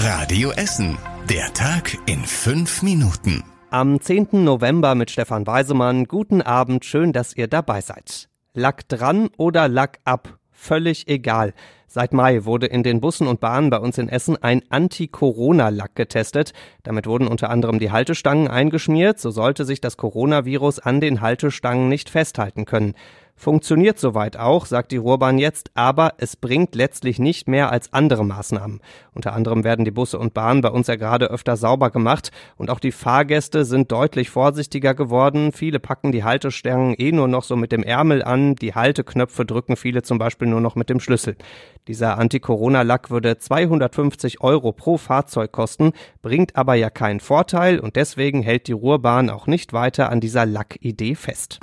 Radio Essen. Der Tag in fünf Minuten. Am 10. November mit Stefan Weisemann. Guten Abend, schön, dass ihr dabei seid. Lack dran oder Lack ab? Völlig egal. Seit Mai wurde in den Bussen und Bahnen bei uns in Essen ein Anti-Corona-Lack getestet. Damit wurden unter anderem die Haltestangen eingeschmiert. So sollte sich das Coronavirus an den Haltestangen nicht festhalten können. Funktioniert soweit auch, sagt die Ruhrbahn jetzt, aber es bringt letztlich nicht mehr als andere Maßnahmen. Unter anderem werden die Busse und Bahnen bei uns ja gerade öfter sauber gemacht und auch die Fahrgäste sind deutlich vorsichtiger geworden. Viele packen die Haltestangen eh nur noch so mit dem Ärmel an, die Halteknöpfe drücken viele zum Beispiel nur noch mit dem Schlüssel. Dieser Anti-Corona-Lack würde 250 Euro pro Fahrzeug kosten, bringt aber ja keinen Vorteil und deswegen hält die Ruhrbahn auch nicht weiter an dieser Lack-Idee fest.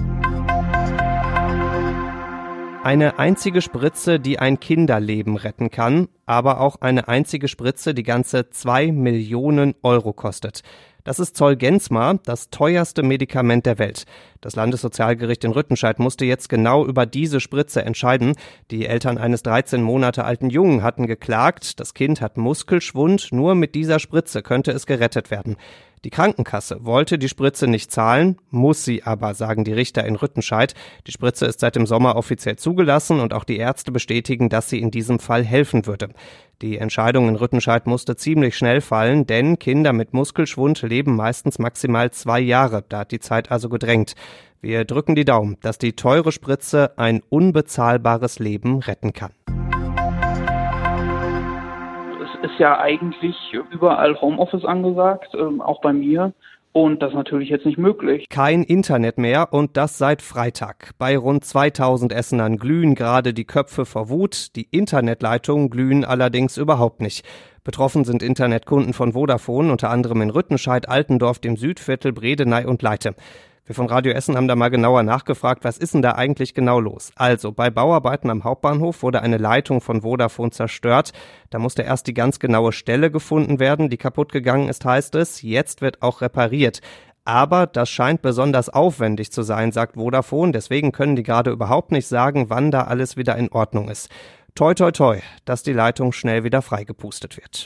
Eine einzige Spritze, die ein Kinderleben retten kann, aber auch eine einzige Spritze, die ganze zwei Millionen Euro kostet. Das ist Zolgensma, das teuerste Medikament der Welt. Das Landessozialgericht in Rüttenscheid musste jetzt genau über diese Spritze entscheiden. Die Eltern eines 13 Monate alten Jungen hatten geklagt, das Kind hat Muskelschwund, nur mit dieser Spritze könnte es gerettet werden. Die Krankenkasse wollte die Spritze nicht zahlen, muss sie aber, sagen die Richter in Rüttenscheid. Die Spritze ist seit dem Sommer offiziell zugelassen und auch die Ärzte bestätigen, dass sie in diesem Fall helfen würde. Die Entscheidung in Rüttenscheid musste ziemlich schnell fallen, denn Kinder mit Muskelschwund leben meistens maximal zwei Jahre. Da hat die Zeit also gedrängt. Wir drücken die Daumen, dass die teure Spritze ein unbezahlbares Leben retten kann ist ja eigentlich überall Homeoffice angesagt, ähm, auch bei mir. Und das ist natürlich jetzt nicht möglich. Kein Internet mehr und das seit Freitag. Bei rund 2000 Essenern glühen gerade die Köpfe vor Wut. Die Internetleitungen glühen allerdings überhaupt nicht. Betroffen sind Internetkunden von Vodafone, unter anderem in Rüttenscheid, Altendorf, dem Südviertel, Bredeney und Leite. Wir von Radio Essen haben da mal genauer nachgefragt, was ist denn da eigentlich genau los? Also, bei Bauarbeiten am Hauptbahnhof wurde eine Leitung von Vodafone zerstört. Da musste erst die ganz genaue Stelle gefunden werden, die kaputt gegangen ist, heißt es. Jetzt wird auch repariert. Aber das scheint besonders aufwendig zu sein, sagt Vodafone. Deswegen können die gerade überhaupt nicht sagen, wann da alles wieder in Ordnung ist. Toi, toi, toi, dass die Leitung schnell wieder freigepustet wird.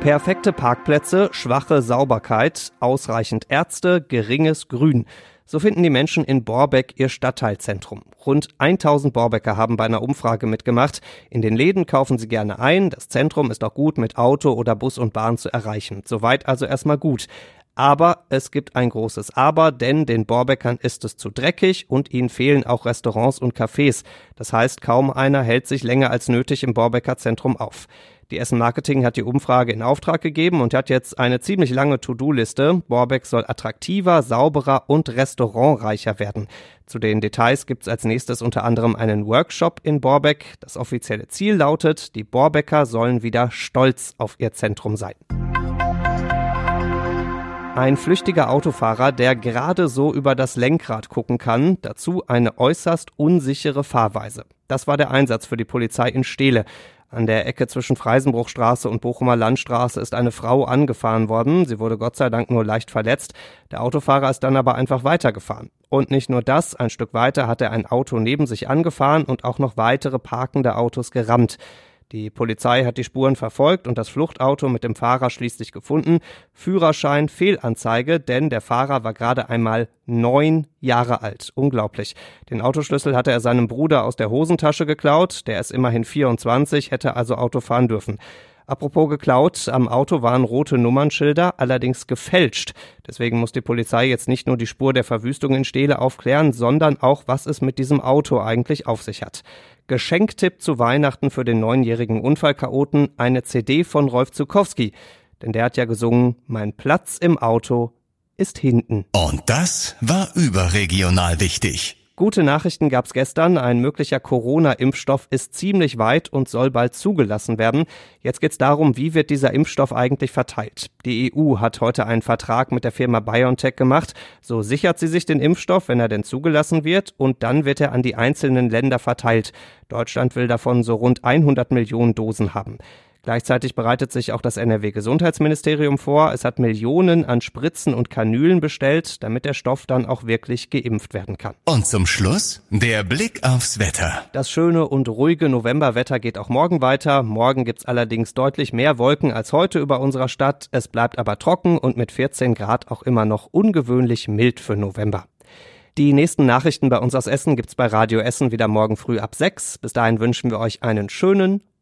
Perfekte Parkplätze, schwache Sauberkeit, ausreichend Ärzte, geringes Grün. So finden die Menschen in Borbeck ihr Stadtteilzentrum. Rund 1000 Borbecker haben bei einer Umfrage mitgemacht. In den Läden kaufen sie gerne ein. Das Zentrum ist auch gut mit Auto oder Bus und Bahn zu erreichen. Soweit also erstmal gut. Aber es gibt ein großes Aber, denn den Borbeckern ist es zu dreckig und ihnen fehlen auch Restaurants und Cafés. Das heißt, kaum einer hält sich länger als nötig im Borbecker Zentrum auf. Die Essen Marketing hat die Umfrage in Auftrag gegeben und hat jetzt eine ziemlich lange To-Do-Liste. Borbeck soll attraktiver, sauberer und restaurantreicher werden. Zu den Details gibt es als nächstes unter anderem einen Workshop in Borbeck. Das offizielle Ziel lautet, die Borbecker sollen wieder stolz auf ihr Zentrum sein. Ein flüchtiger Autofahrer, der gerade so über das Lenkrad gucken kann, dazu eine äußerst unsichere Fahrweise. Das war der Einsatz für die Polizei in Steele. An der Ecke zwischen Freisenbruchstraße und Bochumer Landstraße ist eine Frau angefahren worden. Sie wurde Gott sei Dank nur leicht verletzt. Der Autofahrer ist dann aber einfach weitergefahren. Und nicht nur das, ein Stück weiter hat er ein Auto neben sich angefahren und auch noch weitere parkende Autos gerammt. Die Polizei hat die Spuren verfolgt und das Fluchtauto mit dem Fahrer schließlich gefunden. Führerschein Fehlanzeige, denn der Fahrer war gerade einmal neun Jahre alt. Unglaublich. Den Autoschlüssel hatte er seinem Bruder aus der Hosentasche geklaut. Der ist immerhin 24, hätte also Auto fahren dürfen. Apropos geklaut, am Auto waren rote Nummernschilder, allerdings gefälscht. Deswegen muss die Polizei jetzt nicht nur die Spur der Verwüstung in Stele aufklären, sondern auch, was es mit diesem Auto eigentlich auf sich hat. Geschenktipp zu Weihnachten für den neunjährigen Unfallchaoten eine CD von Rolf Zukowski. Denn der hat ja gesungen, mein Platz im Auto ist hinten. Und das war überregional wichtig. Gute Nachrichten gab's gestern. Ein möglicher Corona-Impfstoff ist ziemlich weit und soll bald zugelassen werden. Jetzt geht's darum, wie wird dieser Impfstoff eigentlich verteilt. Die EU hat heute einen Vertrag mit der Firma BioNTech gemacht. So sichert sie sich den Impfstoff, wenn er denn zugelassen wird, und dann wird er an die einzelnen Länder verteilt. Deutschland will davon so rund 100 Millionen Dosen haben. Gleichzeitig bereitet sich auch das NRW-Gesundheitsministerium vor. Es hat Millionen an Spritzen und Kanülen bestellt, damit der Stoff dann auch wirklich geimpft werden kann. Und zum Schluss der Blick aufs Wetter. Das schöne und ruhige Novemberwetter geht auch morgen weiter. Morgen gibt's allerdings deutlich mehr Wolken als heute über unserer Stadt. Es bleibt aber trocken und mit 14 Grad auch immer noch ungewöhnlich mild für November. Die nächsten Nachrichten bei uns aus Essen gibt's bei Radio Essen wieder morgen früh ab 6. Bis dahin wünschen wir euch einen schönen